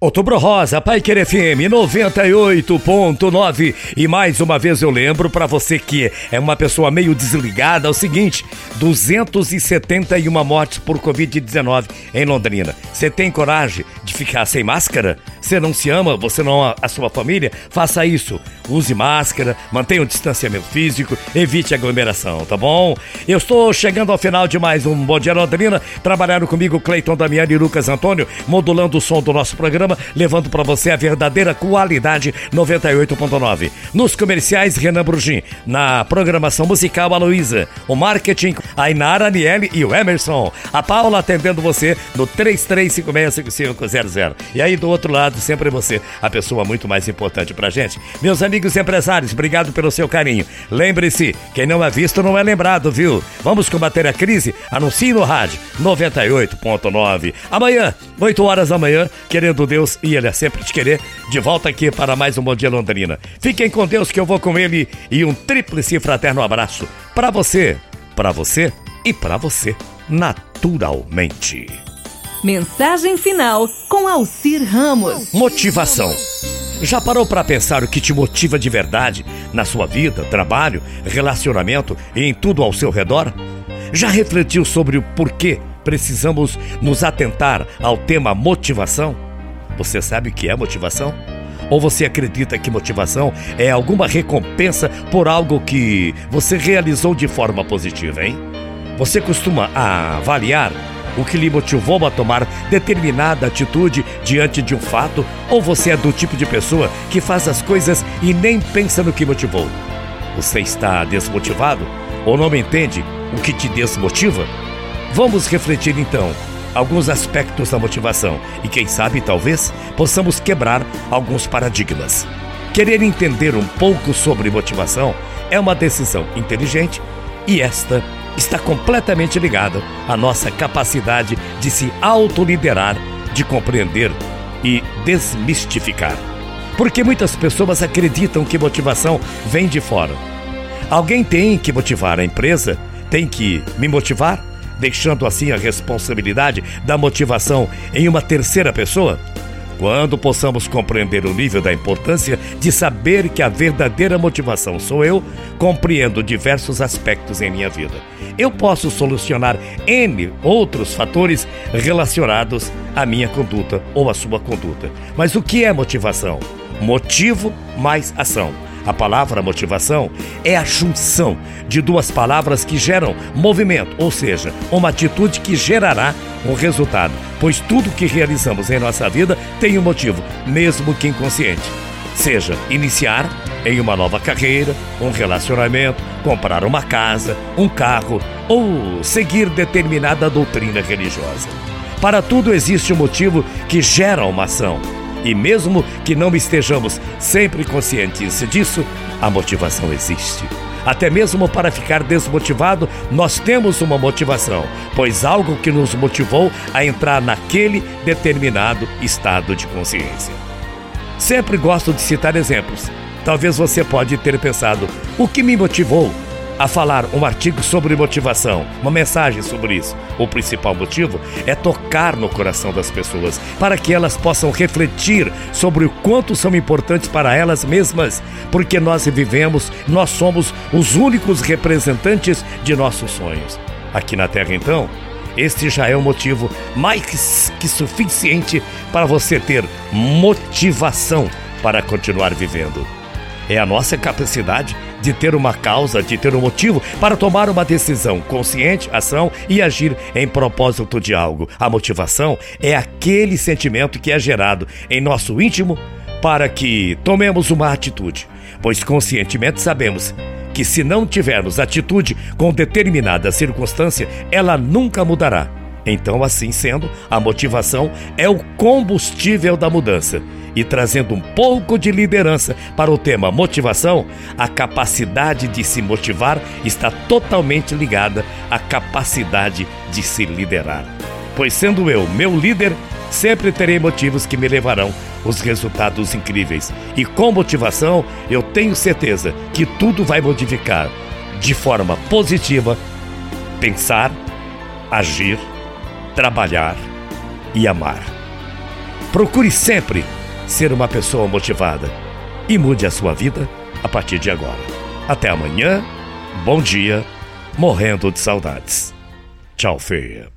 Outubro Rosa, Pai Querer FM 98.9 e mais uma vez eu lembro para você que é uma pessoa meio desligada, é o seguinte, 271 mortes por Covid-19 em Londrina. Você tem coragem de ficar sem máscara? Você não se ama, você não ama a sua família? Faça isso. Use máscara, mantenha o distanciamento físico, evite aglomeração, tá bom? Eu estou chegando ao final de mais um Bom Dia Londrina. Trabalharam comigo Cleiton Damiani e Lucas Antônio, modulando o som do nosso programa, levando para você a verdadeira qualidade 98.9. Nos comerciais, Renan Brugin. Na programação musical, a. O marketing, a Inara e o Emerson. A Paula atendendo você no 33565500. E aí do outro lado, sempre você, a pessoa muito mais importante pra gente. Meus amigos empresários, obrigado pelo seu carinho. Lembre-se, quem não é visto não é lembrado, viu? Vamos combater a crise? Anuncie no rádio 98.9. Amanhã, 8 horas da manhã, querendo Deus e Ele é sempre te querer, de volta aqui para mais um Bom Dia Londrina. Fiquem com Deus que eu vou com Ele e um tríplice fraterno abraço para você, para você e para você, naturalmente. Mensagem final com Alcir Ramos. Motivação. Já parou para pensar o que te motiva de verdade na sua vida, trabalho, relacionamento e em tudo ao seu redor? Já refletiu sobre o porquê precisamos nos atentar ao tema motivação? Você sabe o que é motivação? Ou você acredita que motivação é alguma recompensa por algo que você realizou de forma positiva, hein? Você costuma avaliar o que lhe motivou a tomar determinada atitude diante de um fato, ou você é do tipo de pessoa que faz as coisas e nem pensa no que motivou? Você está desmotivado ou não entende o que te desmotiva? Vamos refletir então alguns aspectos da motivação e quem sabe talvez possamos quebrar alguns paradigmas. Querer entender um pouco sobre motivação é uma decisão inteligente e esta está completamente ligada à nossa capacidade de se autoliderar, de compreender e desmistificar. Porque muitas pessoas acreditam que motivação vem de fora. Alguém tem que motivar a empresa, tem que me motivar, deixando assim a responsabilidade da motivação em uma terceira pessoa? Quando possamos compreender o nível da importância de saber que a verdadeira motivação sou eu, compreendo diversos aspectos em minha vida. Eu posso solucionar N outros fatores relacionados à minha conduta ou à sua conduta. Mas o que é motivação? Motivo mais ação. A palavra motivação é a junção de duas palavras que geram movimento, ou seja, uma atitude que gerará um resultado, pois tudo que realizamos em nossa vida tem um motivo, mesmo que inconsciente. Seja iniciar em uma nova carreira, um relacionamento, comprar uma casa, um carro ou seguir determinada doutrina religiosa. Para tudo existe um motivo que gera uma ação. E mesmo que não estejamos sempre conscientes disso, a motivação existe. Até mesmo para ficar desmotivado, nós temos uma motivação, pois algo que nos motivou a entrar naquele determinado estado de consciência. Sempre gosto de citar exemplos. Talvez você pode ter pensado: o que me motivou a falar um artigo sobre motivação, uma mensagem sobre isso. O principal motivo é tocar no coração das pessoas, para que elas possam refletir sobre o quanto são importantes para elas mesmas, porque nós vivemos, nós somos os únicos representantes de nossos sonhos. Aqui na Terra, então, este já é o motivo mais que suficiente para você ter motivação para continuar vivendo. É a nossa capacidade de ter uma causa, de ter um motivo para tomar uma decisão, consciente, ação e agir em propósito de algo. A motivação é aquele sentimento que é gerado em nosso íntimo para que tomemos uma atitude, pois conscientemente sabemos que se não tivermos atitude com determinada circunstância, ela nunca mudará. Então, assim sendo, a motivação é o combustível da mudança. E trazendo um pouco de liderança para o tema motivação, a capacidade de se motivar está totalmente ligada à capacidade de se liderar. Pois, sendo eu meu líder, sempre terei motivos que me levarão os resultados incríveis. E com motivação, eu tenho certeza que tudo vai modificar de forma positiva, pensar, agir trabalhar e amar. Procure sempre ser uma pessoa motivada e mude a sua vida a partir de agora. Até amanhã, bom dia, morrendo de saudades. Tchau, feia.